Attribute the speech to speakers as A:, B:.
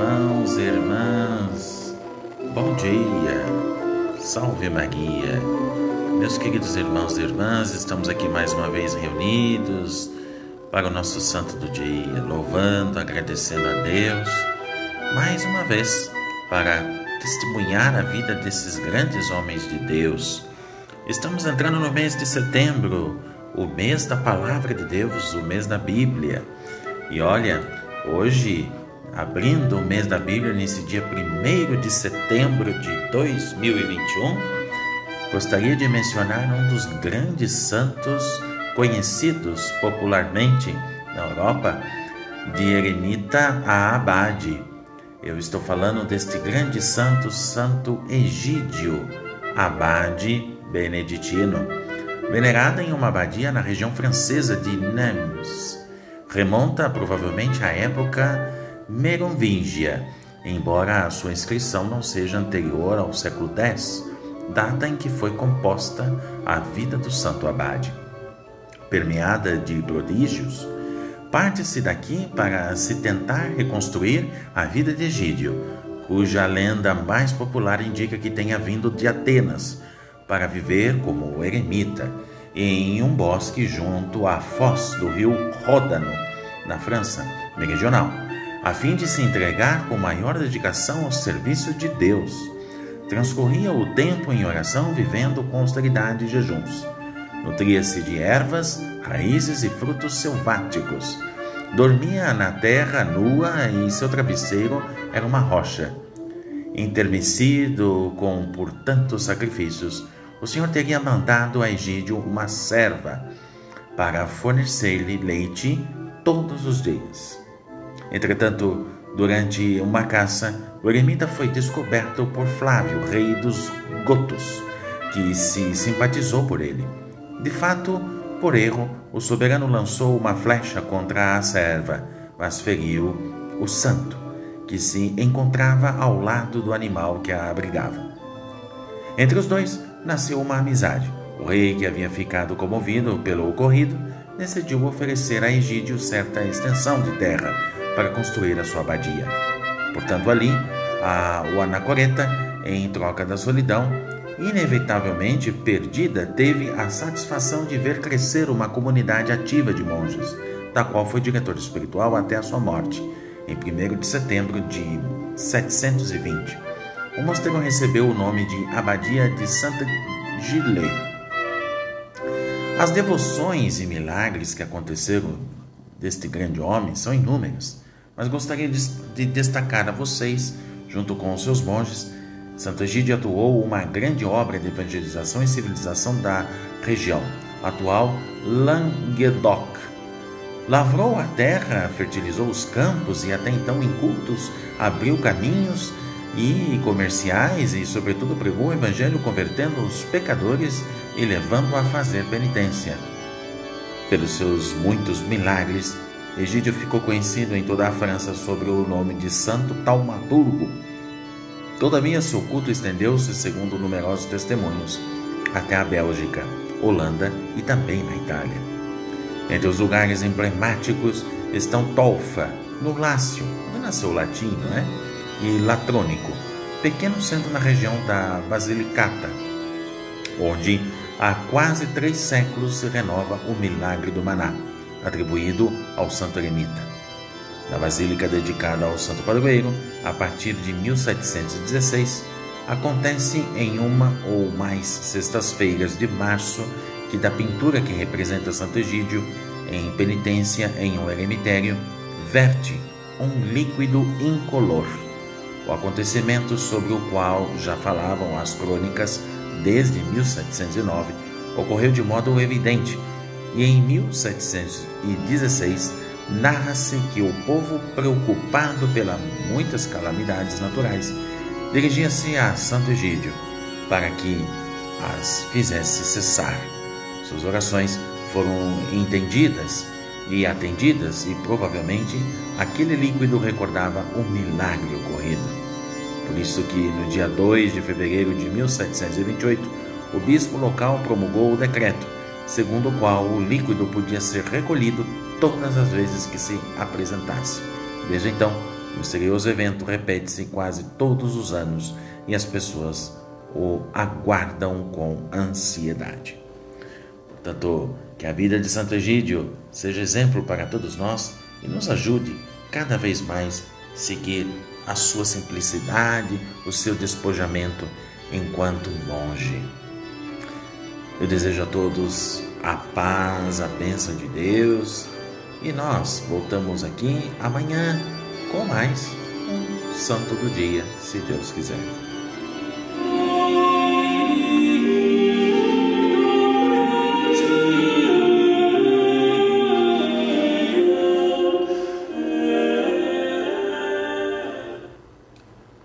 A: Irmãos e irmãs, bom dia, salve Maria. Meus queridos irmãos e irmãs, estamos aqui mais uma vez reunidos para o nosso santo do dia, louvando, agradecendo a Deus, mais uma vez, para testemunhar a vida desses grandes homens de Deus. Estamos entrando no mês de setembro, o mês da palavra de Deus, o mês da Bíblia. E olha, hoje abrindo o mês da Bíblia nesse dia 1 de setembro de 2021, gostaria de mencionar um dos grandes santos conhecidos popularmente na Europa, de eremita a abade. Eu estou falando deste grande santo, Santo Egídio, abade beneditino, venerado em uma abadia na região francesa de Nimes. Remonta provavelmente à época merovingia, embora a sua inscrição não seja anterior ao século X, data em que foi composta a vida do santo abade. Permeada de prodígios, parte-se daqui para se tentar reconstruir a vida de Egídio, cuja lenda mais popular indica que tenha vindo de Atenas para viver como eremita em um bosque junto à foz do rio Ródano, na França meridional a fim de se entregar com maior dedicação ao serviço de Deus. Transcorria o tempo em oração, vivendo com austeridade e jejuns. Nutria-se de ervas, raízes e frutos selváticos. Dormia na terra nua e seu travesseiro era uma rocha. Intermecido com por tantos sacrifícios, o Senhor teria mandado a Egídio uma serva para fornecer-lhe leite todos os dias. Entretanto, durante uma caça, o eremita foi descoberto por Flávio, rei dos Gotos, que se simpatizou por ele. De fato, por erro, o soberano lançou uma flecha contra a serva, mas feriu o santo, que se encontrava ao lado do animal que a abrigava. Entre os dois nasceu uma amizade. O rei, que havia ficado comovido pelo ocorrido, decidiu oferecer a Egídio certa extensão de terra para construir a sua abadia. Portanto, ali, a, o anacoreta, em troca da solidão, inevitavelmente perdida, teve a satisfação de ver crescer uma comunidade ativa de monges, da qual foi diretor espiritual até a sua morte, em 1 de setembro de 720. O mosteiro recebeu o nome de Abadia de Santa Gilei. As devoções e milagres que aconteceram deste grande homem são inúmeras, mas gostaria de, de destacar a vocês, junto com os seus monges, Santo Egídio atuou uma grande obra de evangelização e civilização da região, atual Languedoc. Lavrou a terra, fertilizou os campos e até então em cultos abriu caminhos e comerciais e, sobretudo, pregou o evangelho convertendo os pecadores e levando a fazer penitência. Pelos seus muitos milagres, Egídio ficou conhecido em toda a França sob o nome de Santo Taumaturgo. Todavia, seu culto estendeu-se, segundo numerosos testemunhos, até a Bélgica, Holanda e também na Itália. Entre os lugares emblemáticos estão Tolfa, no Lácio, onde nasceu o latim, né? e Latrônico, pequeno centro na região da Basilicata, onde há quase três séculos se renova o milagre do maná, atribuído ao santo eremita. Na basílica dedicada ao santo padroeiro, a partir de 1716, acontece em uma ou mais sextas-feiras de março que da pintura que representa Santo Egídio em penitência em um eremitério verte um líquido incolor. O acontecimento sobre o qual já falavam as crônicas desde 1709, ocorreu de modo evidente e em 1716 narra-se que o povo, preocupado pelas muitas calamidades naturais, dirigia-se a Santo Egídio para que as fizesse cessar. Suas orações foram entendidas e atendidas, e provavelmente aquele líquido recordava o milagre ocorrido. Por isso que no dia 2 de fevereiro de 1728, o bispo local promulgou o decreto, segundo o qual o líquido podia ser recolhido todas as vezes que se apresentasse. Desde então, o misterioso evento repete-se quase todos os anos e as pessoas o aguardam com ansiedade. Portanto, que a vida de Santo Egídio seja exemplo para todos nós e nos ajude cada vez mais a seguir a sua simplicidade, o seu despojamento enquanto monge. Eu desejo a todos a paz, a bênção de Deus e nós voltamos aqui amanhã com mais um Santo do Dia, se Deus quiser.